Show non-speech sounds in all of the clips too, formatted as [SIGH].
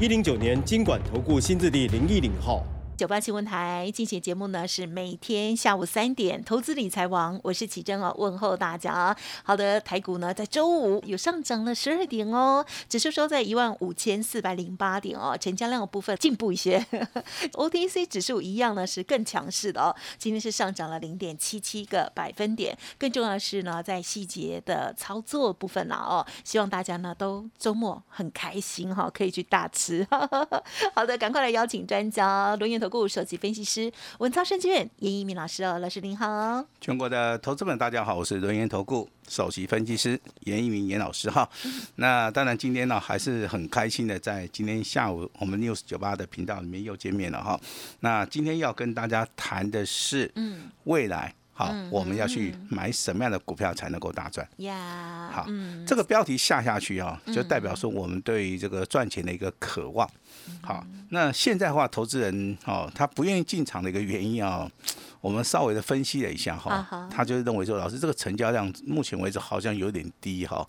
一零九年经管投顾新字第零一零号。九八新闻台进行节目呢，是每天下午三点，投资理财王，我是启珍哦，问候大家。好的，台股呢在周五有上涨了十二点哦，指数收在一万五千四百零八点哦，成交量的部分进步一些。[LAUGHS] OTC 指数一样呢是更强势的哦，今天是上涨了零点七七个百分点。更重要的是呢，在细节的操作部分啦哦，希望大家呢都周末很开心哈，可以去大吃。[LAUGHS] 好的，赶快来邀请专家轮研投。顾首席分析师文超证券严一鸣老师哦，老师您好。全国的投资们，大家好，我是轮研投顾首席分析师严一鸣严老师哈。那当然今天呢还是很开心的，在今天下午我们 news 九八的频道里面又见面了哈。那今天要跟大家谈的是，嗯，未来好，我们要去买什么样的股票才能够大赚？呀，好，这个标题下下去啊，就代表说我们对于这个赚钱的一个渴望。好，那现在的话，投资人哦，他不愿意进场的一个原因啊，我们稍微的分析了一下哈，他就是认为说，老师这个成交量目前为止好像有点低哈。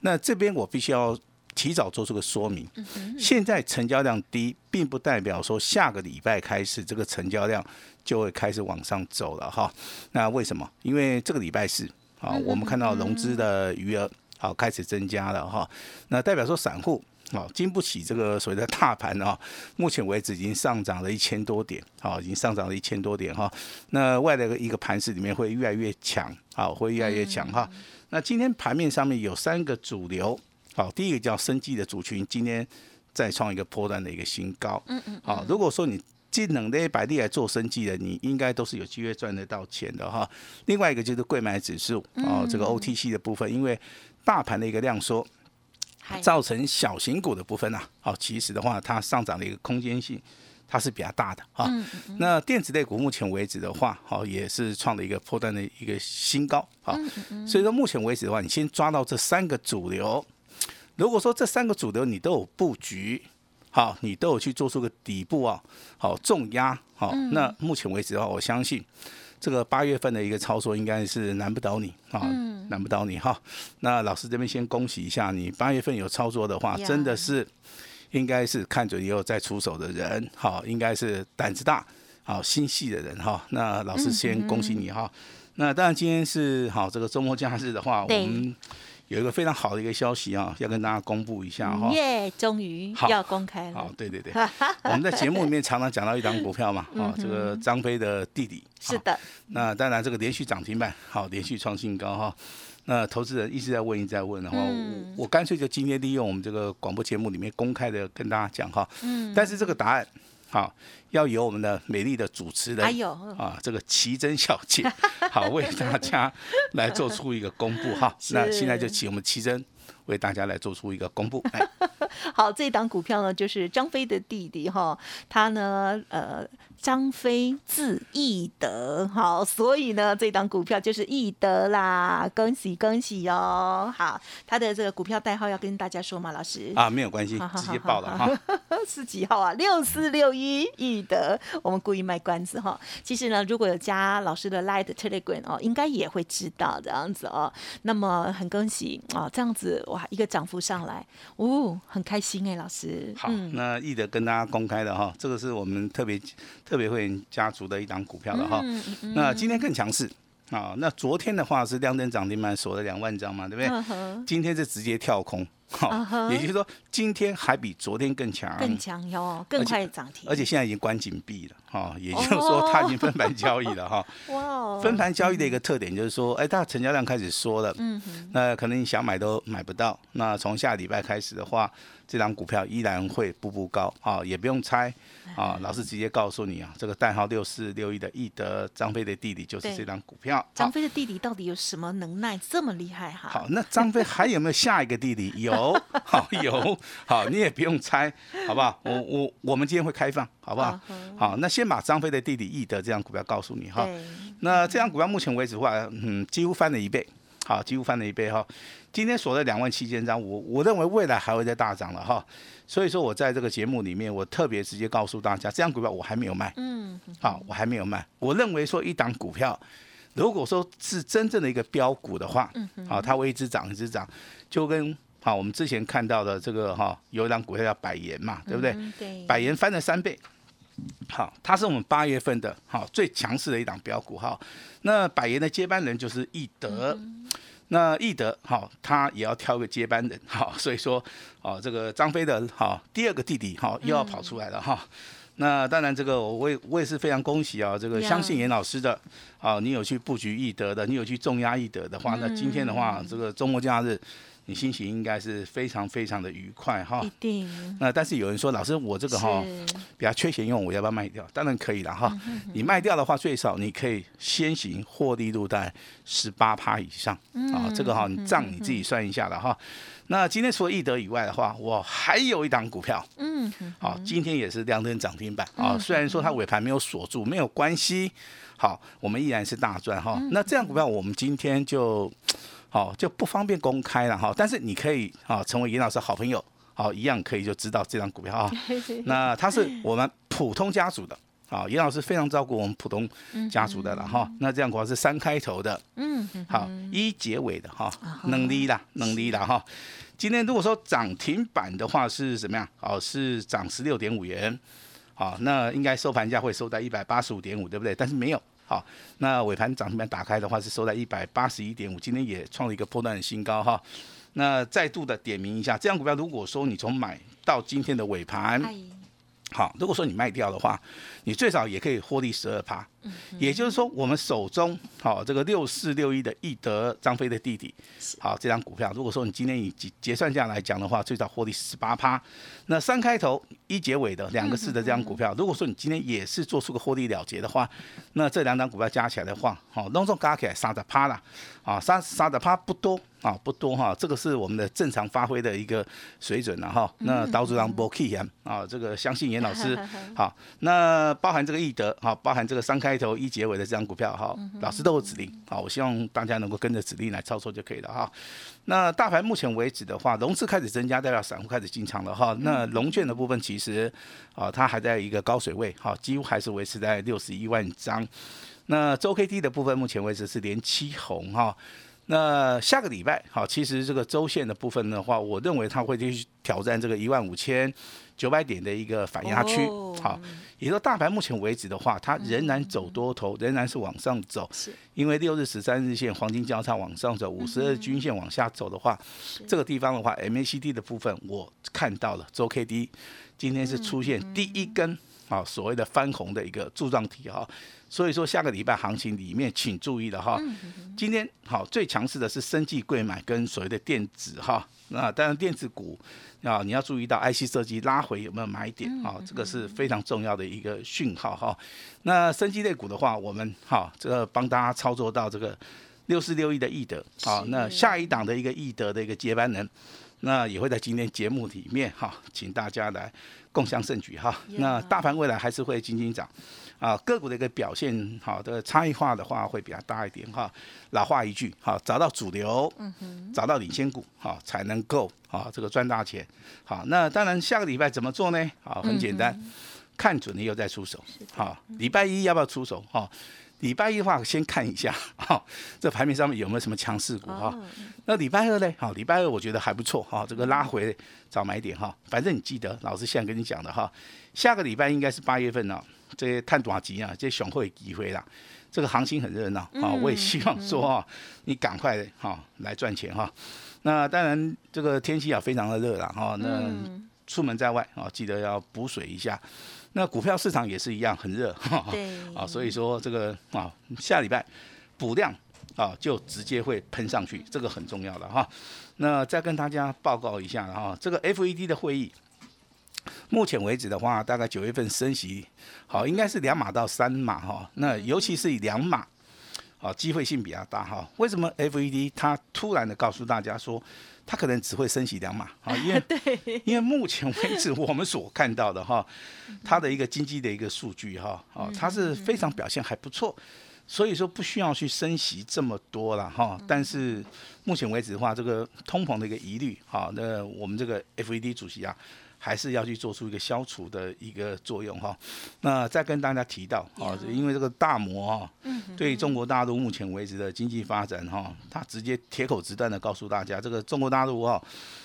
那这边我必须要提早做出个说明，现在成交量低，并不代表说下个礼拜开始这个成交量就会开始往上走了哈。那为什么？因为这个礼拜四啊，我们看到融资的余额好开始增加了哈，那代表说散户。啊，经不起这个所谓的大盘啊，目前为止已经上涨了一千多点，好，已经上涨了一千多点哈。那外的一个盘势里面会越来越强，好，会越来越强哈。那今天盘面上面有三个主流，好，第一个叫生技的族群，今天再创一个波段的一个新高，嗯嗯，好，如果说你技能的百利来做生技的，你应该都是有机会赚得到钱的哈。另外一个就是贵买指数，哦，这个 OTC 的部分，因为大盘的一个量缩。造成小型股的部分呢，好，其实的话，它上涨的一个空间性，它是比较大的哈。那电子类股目前为止的话，好，也是创了一个破断的一个新高，哈，所以说目前为止的话，你先抓到这三个主流。如果说这三个主流你都有布局，好，你都有去做出个底部啊，好重压，好，那目前为止的话，我相信。这个八月份的一个操作应该是难不倒你啊，难不倒你哈。那老师这边先恭喜一下你，八月份有操作的话，真的是应该是看准以后再出手的人，好，应该是胆子大、好心细的人哈。那老师先恭喜你哈。那当然今天是好这个周末假日的话，我们。有一个非常好的一个消息啊，要跟大家公布一下哈。耶，终于要公开了。好，对对对，[LAUGHS] 我们在节目里面常常讲到一张股票嘛，啊，这个张飞的弟弟。是的。那当然，这个连续涨停板，好，连续创新高哈。那投资人一直在问，一直在问的话，我我干脆就今天利用我们这个广播节目里面公开的跟大家讲哈。嗯。但是这个答案。好，要由我们的美丽的主持人，啊，这个奇珍小姐，[LAUGHS] 好为大家来做出一个公布 [LAUGHS] 哈。那现在就请我们奇珍为大家来做出一个公布。[LAUGHS] 好，这档股票呢，就是张飞的弟弟哈，他呢，呃。张飞字易德，好，所以呢，这档股票就是易德啦，恭喜恭喜哦！好，他的这个股票代号要跟大家说吗，老师？啊，没有关系，[LAUGHS] 直接报了哈。[LAUGHS] 是几号啊？六四六一易德，我们故意卖关子哈。其实呢，如果有加老师的 Light Telegram 哦，应该也会知道这样子哦。那么很恭喜啊，这样子哇，一个涨幅上来，哦，很开心哎，老师。好，那易德跟大家公开的哈，这个是我们特别。特别会员家族的一档股票了哈，那今天更强势。啊！那昨天的话是亮灯涨停板锁了两万张嘛，对不对？今天是直接跳空。好，也就是说，今天还比昨天更强，更强哟，更快涨停，而且现在已经关紧闭了，哈，也就是说，它已经分盘交易了，哈。[LAUGHS] 哇，分盘交易的一个特点就是说，哎，它成交量开始缩了，嗯哼，那可能你想买都买不到。那从下礼拜开始的话，这张股票依然会步步高啊，也不用猜啊，老师直接告诉你啊，这个代号六四六一的易德，张飞的弟弟就是这张股票。张飞的弟弟到底有什么能耐这么厉害哈？好，那张飞 [LAUGHS] 还有没有下一个弟弟？有，[LAUGHS] 好有，好你也不用猜，好不好？我我我们今天会开放，好不好？好，那先把张飞的弟弟易德这张股票告诉你哈。那这张股票目前为止的话，嗯，几乎翻了一倍。好，几乎翻了一倍哈。今天锁了两万七千张，我我认为未来还会再大涨了哈。所以说我在这个节目里面，我特别直接告诉大家，这张股票我还没有卖。嗯。好，我还没有卖。我认为说一档股票，如果说是真正的一个标股的话，好，它会一直涨一直涨，就跟好我们之前看到的这个哈，有一档股票叫百元嘛，对不对？对。百元翻了三倍。好，它是我们八月份的好最强势的一档标股哈。那百元的接班人就是易德，那易德好，他也要挑个接班人好，所以说哦，这个张飞的好第二个弟弟哈又要跑出来了哈。那当然这个我也我也是非常恭喜啊，这个相信严老师的啊，你有去布局易德的，你有去重压易德的话，那今天的话这个周末假日。你心情应该是非常非常的愉快哈，一定。那但是有人说，老师我这个哈比较缺钱用，我要不要卖掉？当然可以了哈。你卖掉的话，最少你可以先行获利度在十八趴以上啊。这个哈，你账你自己算一下了哈。那今天除了易德以外的话，我还有一档股票，嗯，好，今天也是亮灯涨停板啊。虽然说它尾盘没有锁住，没有关系，好，我们依然是大赚哈。那这样股票我们今天就。好就不方便公开了哈，但是你可以啊成为严老师好朋友，好一样可以就知道这张股票啊。[LAUGHS] 那它是我们普通家族的，好严老师非常照顾我们普通家族的了哈。那这样股票是三开头的，嗯，好一结尾的哈，能力啦能力啦哈。今天如果说涨停板的话是怎么样？哦是涨十六点五元，好那应该收盘价会收在一百八十五点五，对不对？但是没有。好，那尾盘涨停板打开的话是收在一百八十一点五，今天也创了一个破断的新高哈。那再度的点名一下，这样股票如果说你从买到今天的尾盘。好，如果说你卖掉的话，你最少也可以获利十二趴，也就是说，我们手中好这个六四六一的易德张飞的弟弟，好这张股票，如果说你今天以结结算价来讲的话，最少获利十八趴。那三开头一结尾的两个字的这张股票，如果说你今天也是做出个获利了结的话，那这两张股票加起来的话，好，隆重加起来三十趴了，啊，三三十趴不多。啊，不多哈，这个是我们的正常发挥的一个水准了哈。那刀主让波 key 啊，这个相信严老师 [LAUGHS] 好。那包含这个易德哈，包含这个三开头一结尾的这张股票哈，老师都有指令好，我希望大家能够跟着指令来操作就可以了哈。那大盘目前为止的话，融资开始增加，代表散户开始进场了哈。那龙券的部分其实啊，它还在一个高水位哈，几乎还是维持在六十一万张。那周 K D 的部分目前为止是连七红哈。那下个礼拜，好，其实这个周线的部分的话，我认为它会继续挑战这个一万五千九百点的一个反压区，好，也就大盘目前为止的话，它仍然走多头，仍然是往上走，是，因为六日、十三日线黄金交叉往上走，五十二均线往下走的话，这个地方的话，MACD 的部分我看到了，周 K D 今天是出现第一根。啊，所谓的翻红的一个柱状体哈，所以说下个礼拜行情里面请注意了哈。今天好最强势的是生技贵买跟所谓的电子哈，那当然电子股啊你要注意到 IC 设计拉回有没有买点啊，这个是非常重要的一个讯号哈。那生技类股的话，我们哈这个帮大家操作到这个六四六一的易德啊，那下一档的一个易德的一个接班人，那也会在今天节目里面哈，请大家来。共享盛举哈，那大盘未来还是会轻轻涨，啊，个股的一个表现好的差异化的话会比较大一点哈。老话一句，哈，找到主流，找到领先股，哈，才能够啊这个赚大钱。好，那当然下个礼拜怎么做呢？好，很简单，看准了以后再出手。好，礼拜一要不要出手？哈。礼拜一的话，先看一下 [LAUGHS] 哈，这盘面上面有没有什么强势股哈？那礼拜二呢？好，礼拜二我觉得还不错哈，这个拉回早买点哈。反正你记得，老师现在跟你讲的哈，下个礼拜应该是八月份了，这些探短期啊，这些熊会机会啦，这个行情很热闹啊。我也希望说啊，你赶快哈来赚钱哈。那当然，这个天气啊非常的热了哈，那出门在外啊，记得要补水一下。那股票市场也是一样很热，[LAUGHS] 对啊，所以说这个啊下礼拜补量啊就直接会喷上去，这个很重要的哈。那再跟大家报告一下哈，这个 FED 的会议，目前为止的话，大概九月份升息，好，应该是两码到三码哈。那尤其是以两码，好，机会性比较大哈。为什么 FED 它突然的告诉大家说，它可能只会升息两码啊？因为 [LAUGHS] 因为目前为止我们所看到的哈，它的一个经济的一个数据哈，哦，它是非常表现还不错。所以说不需要去升息这么多了哈，但是目前为止的话，这个通膨的一个疑虑，哈，那我们这个 FED 主席啊，还是要去做出一个消除的一个作用哈。那再跟大家提到啊，因为这个大摩哈，对中国大陆目前为止的经济发展哈，他直接铁口直断的告诉大家，这个中国大陆哈，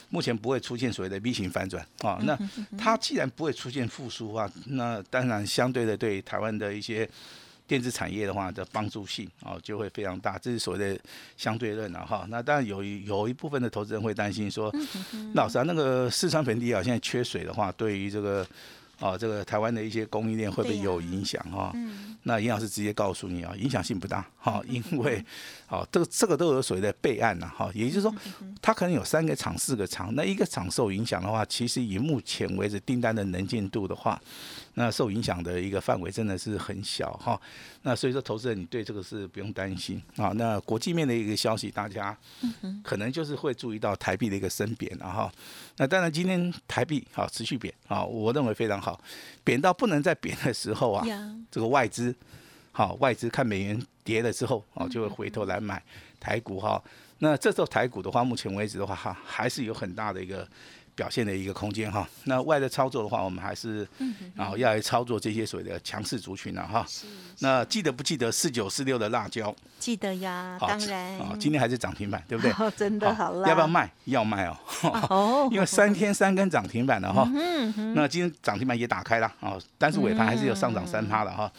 目前不会出现所谓的 V 型反转啊。那它既然不会出现复苏啊，那当然相对的对台湾的一些。电子产业的话的帮助性啊就会非常大，这是所谓的相对论了哈。那当然有有一部分的投资人会担心说，老师啊，那个四川盆地啊现在缺水的话，对于这个啊这个台湾的一些供应链会不会有影响哈？那严老师直接告诉你啊，影响性不大哈，因为好这个这个都有所谓的备案呐哈，也就是说它可能有三个厂四个厂，那一个厂受影响的话，其实以目前为止订单的能见度的话。那受影响的一个范围真的是很小哈，那所以说投资人你对这个是不用担心啊。那国际面的一个消息，大家可能就是会注意到台币的一个升贬了哈。那当然今天台币好持续贬啊，我认为非常好，贬到不能再贬的时候啊，这个外资好外资看美元跌了之后啊，就会回头来买台股哈。那这时候台股的话，目前为止的话哈，还是有很大的一个。表现的一个空间哈，那外的操作的话，我们还是然后要来操作这些所谓的强势族群了哈。那记得不记得四九四六的辣椒？记得呀，当然。啊，今天还是涨停板，对不对？真的好辣。要不要卖？要卖哦。哦。[LAUGHS] 因为三天三根涨停板了哈。嗯那今天涨停板也打开了啊，但是尾盘还是有上涨三趴的哈。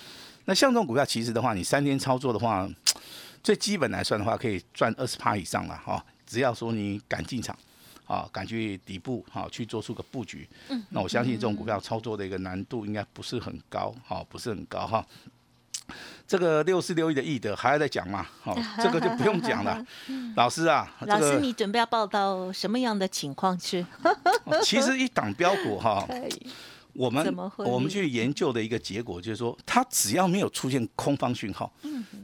那像这种股票，其实的话，你三天操作的话，最基本来算的话，可以赚二十趴以上了哈。只要说你敢进场。啊，敢去底部哈，去做出个布局，嗯，那我相信这种股票操作的一个难度应该不是很高，哈，不是很高哈。这个六四六亿的易德还要再讲嘛？好，[LAUGHS] 这个就不用讲了。[LAUGHS] 老师啊，老师你准备要报道什么样的情况去？[LAUGHS] 其实一档标股哈。我们我们去研究的一个结果就是说，它只要没有出现空方讯号，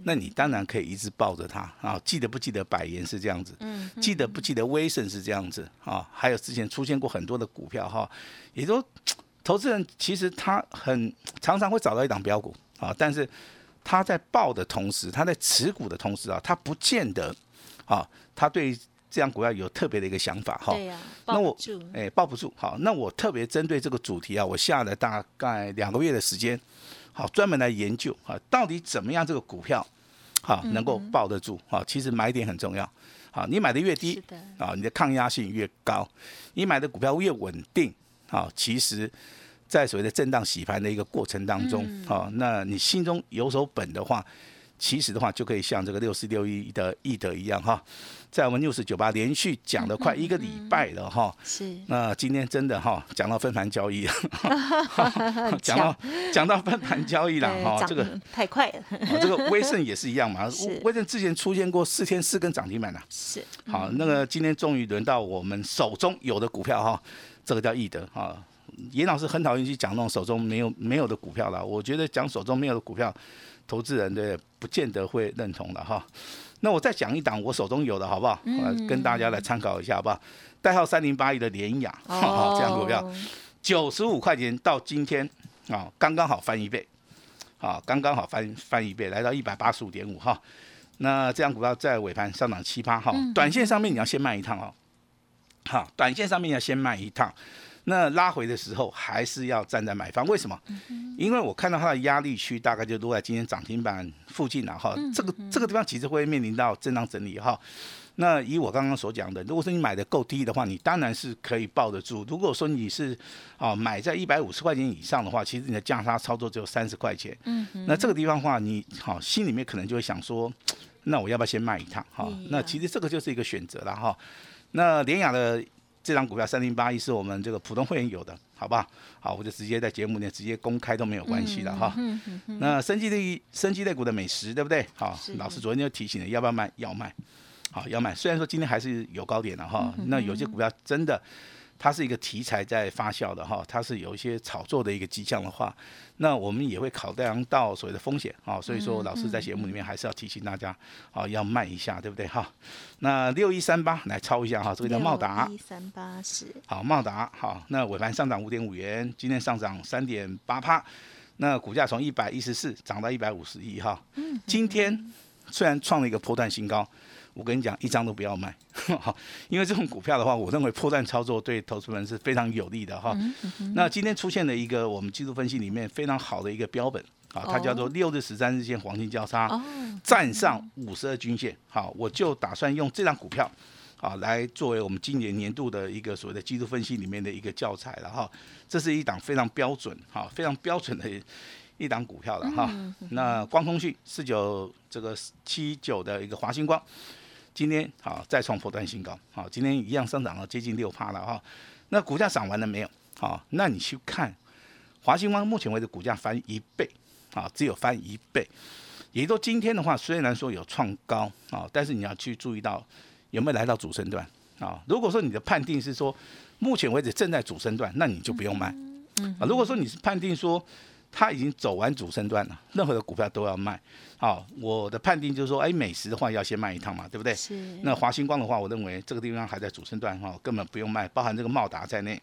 那你当然可以一直抱着它啊。记得不记得百元是这样子？记得不记得威盛是这样子啊？还有之前出现过很多的股票哈，也就投资人其实他很常常会找到一档标股啊，但是他在报的同时，他在持股的同时啊，他不见得啊，他对。这样股票有特别的一个想法哈，那我哎抱不住。好，那我特别针对这个主题啊，我下了大概两个月的时间，好专门来研究啊，到底怎么样这个股票好能够抱得住啊？其实买点很重要，好你买的越低啊，你的抗压性越高，你买的股票越稳定啊，其实，在所谓的震荡洗盘的一个过程当中啊，那你心中有手本的话。其实的话，就可以像这个六四六一的易德一样哈，在我们六四九八连续讲了快一个礼拜了哈。是。那今天真的哈，讲到分盘交易了，[LAUGHS] 讲到讲到分盘交易了哈，这个太快了。这个威盛也是一样嘛，[LAUGHS] 威盛之前出现过四天四根涨停板了。是。好，那个今天终于轮到我们手中有的股票哈，这个叫易德哈。严老师很讨厌去讲那种手中没有没有的股票了，我觉得讲手中没有的股票。投资人对不见得会认同的哈，那我再讲一档我手中有的好不好？跟大家来参考一下好不好？代号三零八一的联雅，这样股票九十五块钱到今天啊，刚刚好翻一倍，啊，刚刚好翻翻一倍，来到一百八十五点五哈。那这样股票在尾盘上涨七八哈，短线上面你要先卖一趟哦，好，短线上面要先卖一趟。那拉回的时候还是要站在买方，为什么？因为我看到它的压力区大概就落在今天涨停板附近了哈。这个这个地方其实会面临到震荡整理哈。那以我刚刚所讲的，如果说你买的够低的话，你当然是可以抱得住。如果说你是啊买在一百五十块钱以上的话，其实你的价差操作只有三十块钱。嗯那这个地方的话，你好心里面可能就会想说，那我要不要先卖一趟？哈，那其实这个就是一个选择了哈。那联雅的。这张股票三零八一是我们这个普通会员有的，好不好？好，我就直接在节目里直接公开都没有关系的哈。那生机类生机类股的美食对不对？好，老师昨天就提醒了，要不要卖？要卖。好要卖。虽然说今天还是有高点的哈，那有些股票真的。它是一个题材在发酵的哈，它是有一些炒作的一个迹象的话，那我们也会考量到所谓的风险啊，所以说老师在节目里面还是要提醒大家啊，要慢一下，对不对哈？那六一三八来抄一下哈，这个叫茂达，一三八是好茂达好，那尾盘上涨五点五元，今天上涨三点八帕，那股价从一百一十四涨到一百五十一哈，今天虽然创了一个波段新高。我跟你讲，一张都不要卖，[LAUGHS] 因为这种股票的话，我认为破绽操作对投资人是非常有利的哈。那今天出现了一个我们技术分析里面非常好的一个标本啊，它叫做六日十三日线黄金交叉，站上五十二均线。好，我就打算用这张股票啊来作为我们今年年度的一个所谓的技术分析里面的一个教材了哈。这是一档非常标准哈，非常标准的一档股票了哈。那光通讯四九这个七九的一个华星光。今天好再创破断新高，好，今天一样上涨了接近六趴了哈。那股价涨完了没有？好，那你去看华兴光，目前为止股价翻一倍，啊，只有翻一倍。也就今天的话，虽然说有创高啊，但是你要去注意到有没有来到主升段啊。如果说你的判定是说目前为止正在主升段，那你就不用卖。嗯。啊，如果说你是判定说它已经走完主升段了，任何的股票都要卖。好，我的判定就是说，哎，美食的话要先卖一趟嘛，对不对？是。那华星光的话，我认为这个地方还在主升段哈，根本不用卖，包含这个茂达在内，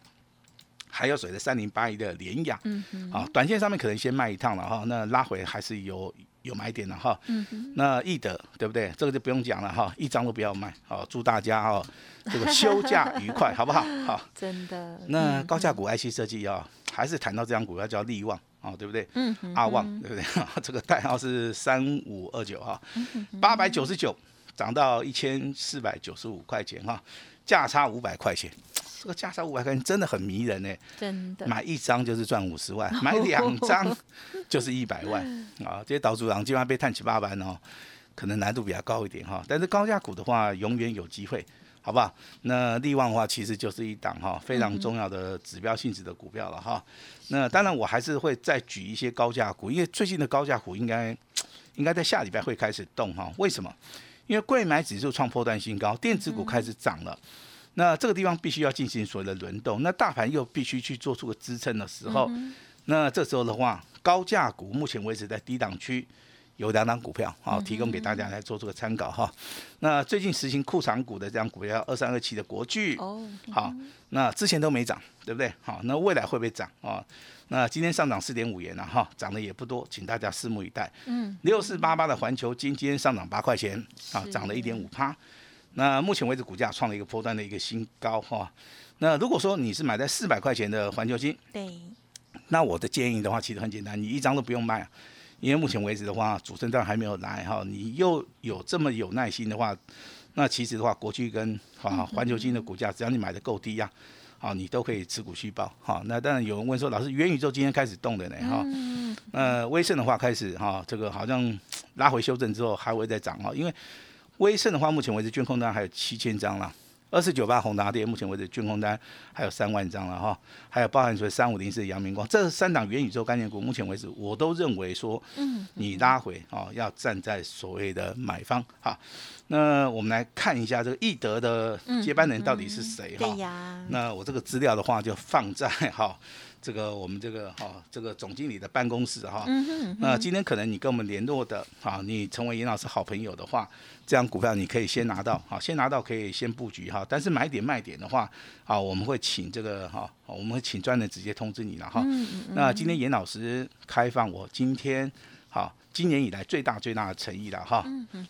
还有谁的三零八一的联雅，嗯嗯。啊，短线上面可能先卖一趟了哈，那拉回还是有有买点的哈。嗯那易德对不对？这个就不用讲了哈，一张都不要卖。好，祝大家哦这个休假愉快，好不好？好。[LAUGHS] 真的。那高价股 IC 设计啊，还是谈到这张股票叫利旺。哦，对不对？嗯，阿旺，对不对？[LAUGHS] 这个代号是三五二九哈，八百九十九涨到一千四百九十五块钱哈，价差五百块钱，这个价差五百块钱真的很迷人呢。真的，买一张就是赚五十万，买两张 [LAUGHS] 就是一百万啊！这些岛主郎今晚被探七八班哦，可能难度比较高一点哈，但是高价股的话，永远有机会。好不好？那利旺的话，其实就是一档哈非常重要的指标性质的股票了哈。那当然，我还是会再举一些高价股，因为最近的高价股应该 [TSK] 应该在下礼拜会开始动哈。为什么？因为贵买指数创破断新高，电子股开始涨了。那这个地方必须要进行所谓的轮动，那大盘又必须去做出个支撑的时候，那这时候的话，高价股目前为止在低档区。有两档股票，好提供给大家来做这个参考哈。那最近实行库藏股的这张股票，二三二七的国巨，哦，好，那之前都没涨，对不对？好，那未来会不会涨啊？那今天上涨四点五元了哈，涨的也不多，请大家拭目以待。嗯，六四八八的环球金今天上涨八块钱，啊，涨了一点五趴。那目前为止股价创了一个波段的一个新高哈。那如果说你是买在四百块钱的环球金，对，那我的建议的话，其实很简单，你一张都不用卖。因为目前为止的话，主升段还没有来哈，你又有这么有耐心的话，那其实的话，国巨跟啊环球金的股价，只要你买的够低呀，好，你都可以持股续报。好，那当然有人问说，老师，元宇宙今天开始动的呢哈？嗯那威盛的话开始哈，这个好像拉回修正之后还会再涨哈，因为威盛的话，目前为止券控单还有七千张了。二四九八宏达电，目前为止军工单还有三万张了哈，还有包含说三五零四阳明光，这三档元宇宙概念股，目前为止我都认为说，嗯，你拉回哦，要站在所谓的买方哈。那我们来看一下这个易德的接班人到底是谁哈？对呀。那我这个资料的话就放在哈。这个我们这个哈，这个总经理的办公室哈，那今天可能你跟我们联络的啊，你成为严老师好朋友的话，这样股票你可以先拿到，好，先拿到可以先布局哈。但是买点卖点的话，啊，我们会请这个哈，我们会请专人直接通知你了哈。那今天严老师开放我今天好，今年以来最大最大的诚意了哈。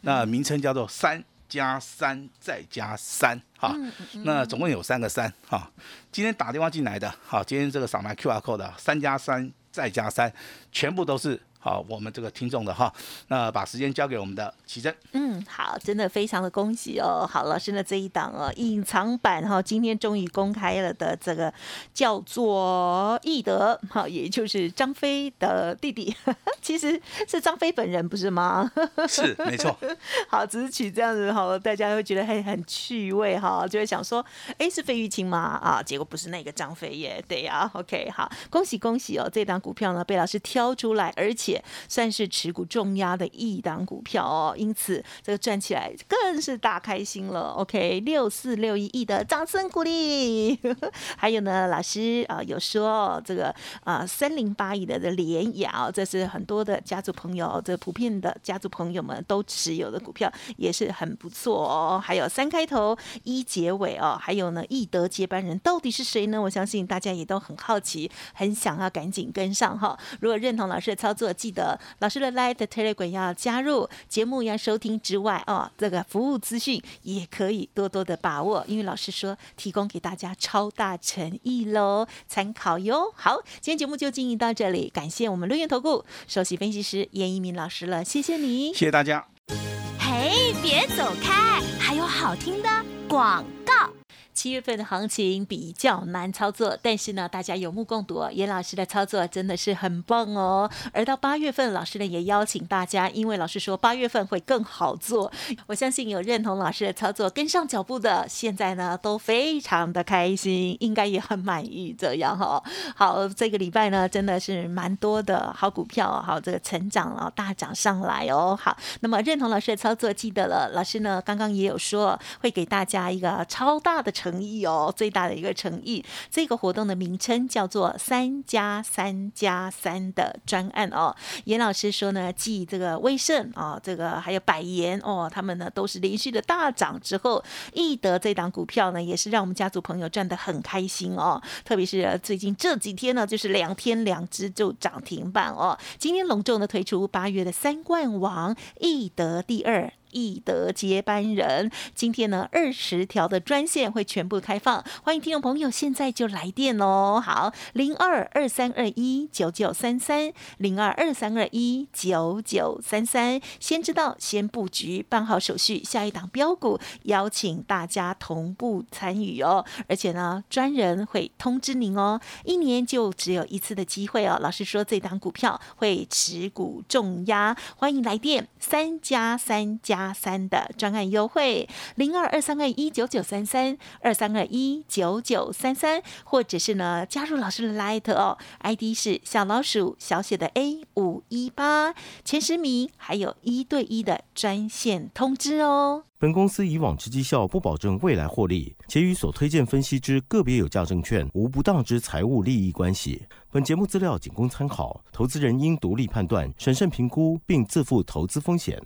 那名称叫做三。加三再加三，哈，那总共有三个三，哈。今天打电话进来的，好，今天这个扫描 Q R code 的三加三再加三，全部都是。好，我们这个听众的哈，那把时间交给我们的奇珍。嗯，好，真的非常的恭喜哦。好，老师的这一档哦，隐藏版哈，今天终于公开了的这个叫做易德，好，也就是张飞的弟弟，[LAUGHS] 其实是张飞本人，不是吗？是，没错。[LAUGHS] 好，只是取这样子哈，大家会觉得很很趣味哈，就会想说，哎，是费玉清吗？啊，结果不是那个张飞耶，对呀。OK，好，恭喜恭喜哦，这档股票呢被老师挑出来，而且。且算是持股重压的一档股票哦，因此这个赚起来更是大开心了。OK，六四六一亿的掌声鼓励。[LAUGHS] 还有呢，老师啊有说这个啊三零八亿的的联雅，这是很多的家族朋友，这普遍的家族朋友们都持有的股票，也是很不错哦。还有三开头一结尾哦，还有呢易德接班人到底是谁呢？我相信大家也都很好奇，很想要赶紧跟上哈。如果认同老师的操作，记得老师的 Live Telegram 要加入，节目要收听之外哦，这个服务资讯也可以多多的把握，因为老师说提供给大家超大诚意喽，参考哟。好，今天节目就进行到这里，感谢我们六元投顾首席分析师严一鸣老师了，谢谢你，谢谢大家。嘿，别走开，还有好听的广告。七月份的行情比较难操作，但是呢，大家有目共睹，严老师的操作真的是很棒哦。而到八月份，老师呢也邀请大家，因为老师说八月份会更好做，我相信有认同老师的操作、跟上脚步的，现在呢都非常的开心，应该也很满意这样哈。好，这个礼拜呢真的是蛮多的好股票，好这个成长啊大涨上来哦。好，那么认同老师的操作，记得了，老师呢刚刚也有说会给大家一个超大的成。诚意哦，最大的一个诚意。这个活动的名称叫做“三加三加三”的专案哦。严老师说呢，继这个威盛啊，这个还有百元哦，他们呢都是连续的大涨之后，易德这档股票呢，也是让我们家族朋友赚得很开心哦。特别是最近这几天呢，就是两天两只就涨停板哦。今天隆重的推出八月的三冠王易德第二。易德接班人，今天呢二十条的专线会全部开放，欢迎听众朋友现在就来电哦。好，零二二三二一九九三三，零二二三二一九九三三，先知道先布局，办好手续，下一档标股邀请大家同步参与哦。而且呢，专人会通知您哦，一年就只有一次的机会哦。老师说这档股票会持股重压，欢迎来电三加三加。八三的专案优惠，零二二三二一九九三三二三二一九九三三，或者是呢加入老师的 Light 哦，ID 是小老鼠小写的 A 五一八，前十名还有一对一的专线通知哦。本公司以往之绩效不保证未来获利，且与所推荐分析之个别有价证券无不当之财务利益关系。本节目资料仅供参考，投资人应独立判断、审慎评估，并自负投资风险。